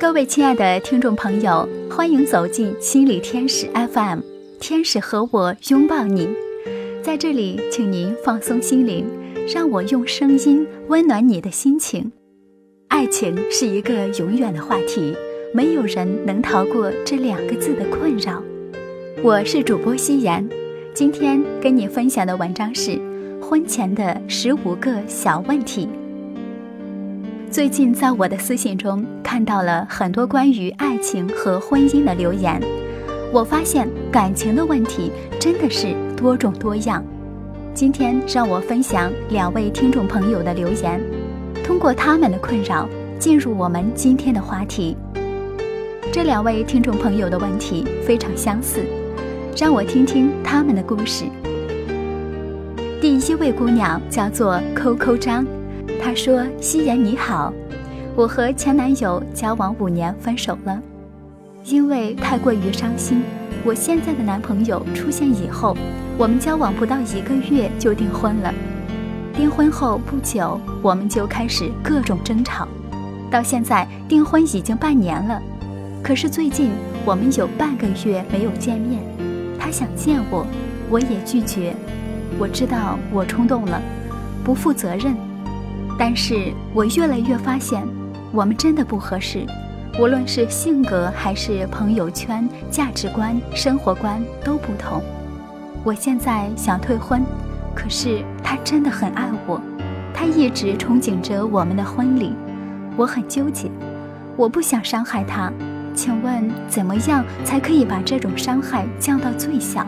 各位亲爱的听众朋友，欢迎走进心理天使 FM，天使和我拥抱你。在这里，请您放松心灵，让我用声音温暖你的心情。爱情是一个永远的话题，没有人能逃过这两个字的困扰。我是主播夕颜，今天跟你分享的文章是婚前的十五个小问题。最近在我的私信中看到了很多关于爱情和婚姻的留言，我发现感情的问题真的是多种多样。今天让我分享两位听众朋友的留言，通过他们的困扰进入我们今天的话题。这两位听众朋友的问题非常相似，让我听听他们的故事。第一位姑娘叫做扣扣张。他说：“夕颜你好，我和前男友交往五年分手了，因为太过于伤心。我现在的男朋友出现以后，我们交往不到一个月就订婚了。订婚后不久，我们就开始各种争吵，到现在订婚已经半年了。可是最近我们有半个月没有见面，他想见我，我也拒绝。我知道我冲动了，不负责任。”但是我越来越发现，我们真的不合适，无论是性格还是朋友圈、价值观、生活观都不同。我现在想退婚，可是他真的很爱我，他一直憧憬着我们的婚礼，我很纠结，我不想伤害他，请问怎么样才可以把这种伤害降到最小？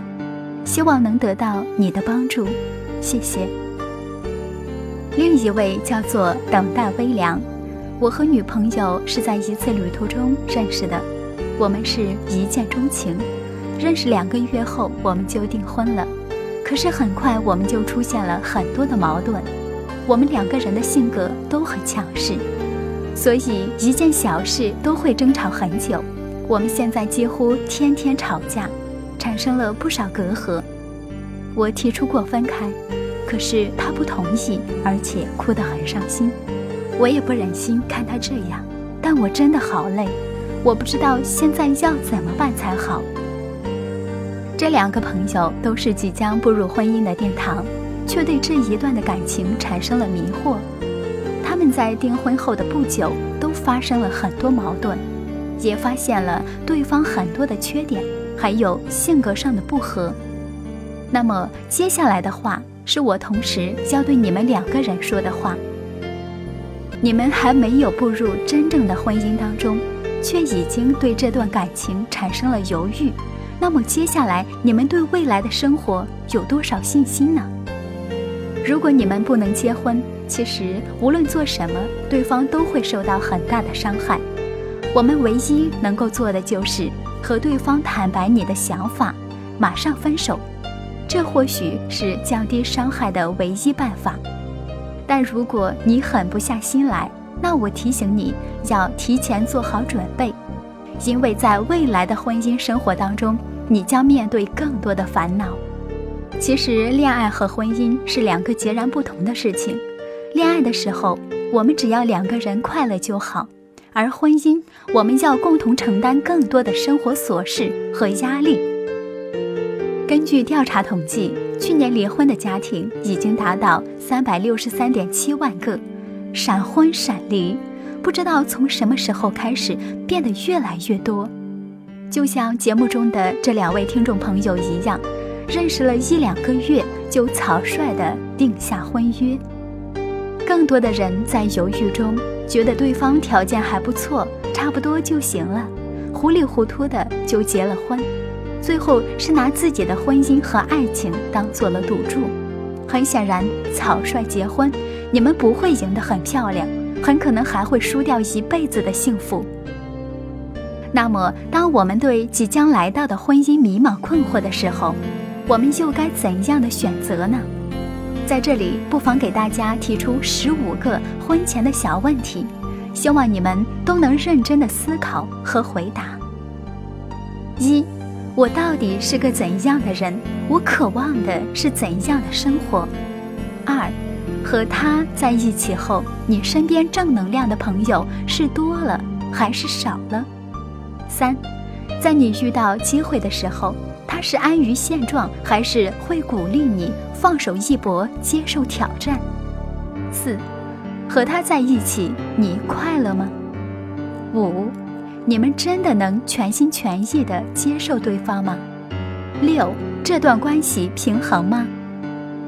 希望能得到你的帮助，谢谢。另一位叫做等待微凉，我和女朋友是在一次旅途中认识的，我们是一见钟情，认识两个月后我们就订婚了。可是很快我们就出现了很多的矛盾，我们两个人的性格都很强势，所以一件小事都会争吵很久。我们现在几乎天天吵架，产生了不少隔阂。我提出过分开。可是他不同意，而且哭得很伤心，我也不忍心看他这样，但我真的好累，我不知道现在要怎么办才好。这两个朋友都是即将步入婚姻的殿堂，却对这一段的感情产生了迷惑。他们在订婚后的不久都发生了很多矛盾，也发现了对方很多的缺点，还有性格上的不合。那么接下来的话。是我同时要对你们两个人说的话。你们还没有步入真正的婚姻当中，却已经对这段感情产生了犹豫，那么接下来你们对未来的生活有多少信心呢？如果你们不能结婚，其实无论做什么，对方都会受到很大的伤害。我们唯一能够做的就是和对方坦白你的想法，马上分手。这或许是降低伤害的唯一办法，但如果你狠不下心来，那我提醒你要提前做好准备，因为在未来的婚姻生活当中，你将面对更多的烦恼。其实，恋爱和婚姻是两个截然不同的事情。恋爱的时候，我们只要两个人快乐就好；而婚姻，我们要共同承担更多的生活琐事和压力。根据调查统计，去年离婚的家庭已经达到三百六十三点七万个，闪婚闪离，不知道从什么时候开始变得越来越多。就像节目中的这两位听众朋友一样，认识了一两个月就草率的定下婚约。更多的人在犹豫中，觉得对方条件还不错，差不多就行了，糊里糊涂的就结了婚。最后是拿自己的婚姻和爱情当做了赌注，很显然，草率结婚，你们不会赢得很漂亮，很可能还会输掉一辈子的幸福。那么，当我们对即将来到的婚姻迷茫困惑的时候，我们又该怎样的选择呢？在这里，不妨给大家提出十五个婚前的小问题，希望你们都能认真的思考和回答。一。我到底是个怎样的人？我渴望的是怎样的生活？二，和他在一起后，你身边正能量的朋友是多了还是少了？三，在你遇到机会的时候，他是安于现状，还是会鼓励你放手一搏，接受挑战？四，和他在一起，你快乐吗？五，你们真的能全心全意的接受对方吗？六，这段关系平衡吗？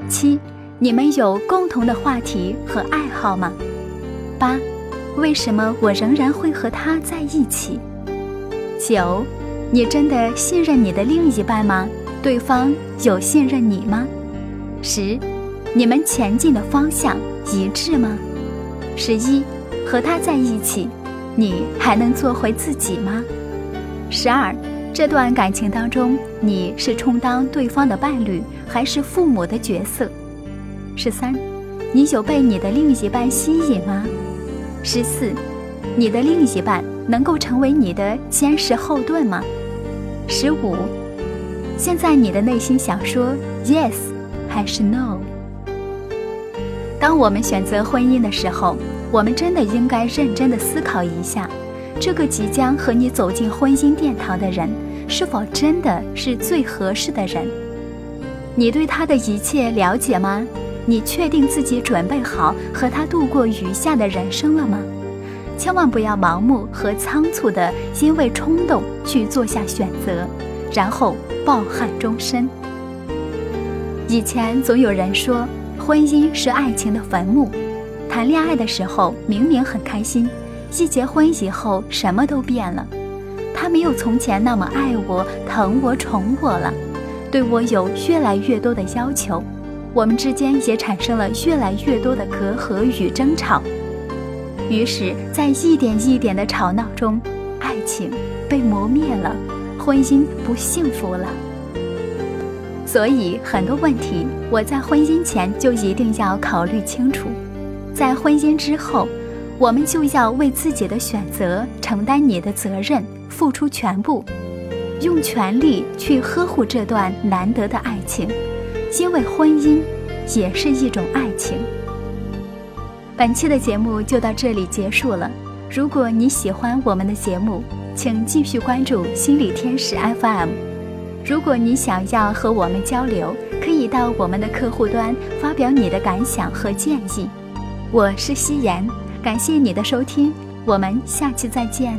七。你们有共同的话题和爱好吗？八，为什么我仍然会和他在一起？九，你真的信任你的另一半吗？对方有信任你吗？十，你们前进的方向一致吗？十一，和他在一起，你还能做回自己吗？十二，这段感情当中，你是充当对方的伴侣，还是父母的角色？十三，你有被你的另一半吸引吗？十四，你的另一半能够成为你的坚实后盾吗？十五，现在你的内心想说 yes 还是 no？当我们选择婚姻的时候，我们真的应该认真的思考一下，这个即将和你走进婚姻殿堂的人，是否真的是最合适的人？你对他的一切了解吗？你确定自己准备好和他度过余下的人生了吗？千万不要盲目和仓促的因为冲动去做下选择，然后抱憾终身。以前总有人说，婚姻是爱情的坟墓。谈恋爱的时候明明很开心，一结婚以后什么都变了。他没有从前那么爱我、疼我、宠我了，对我有越来越多的要求。我们之间也产生了越来越多的隔阂与争吵，于是，在一点一点的吵闹中，爱情被磨灭了，婚姻不幸福了。所以，很多问题我在婚姻前就一定要考虑清楚，在婚姻之后，我们就要为自己的选择承担你的责任，付出全部，用全力去呵护这段难得的爱情。因为婚姻也是一种爱情。本期的节目就到这里结束了。如果你喜欢我们的节目，请继续关注心理天使 FM。如果你想要和我们交流，可以到我们的客户端发表你的感想和建议。我是夕颜，感谢你的收听，我们下期再见。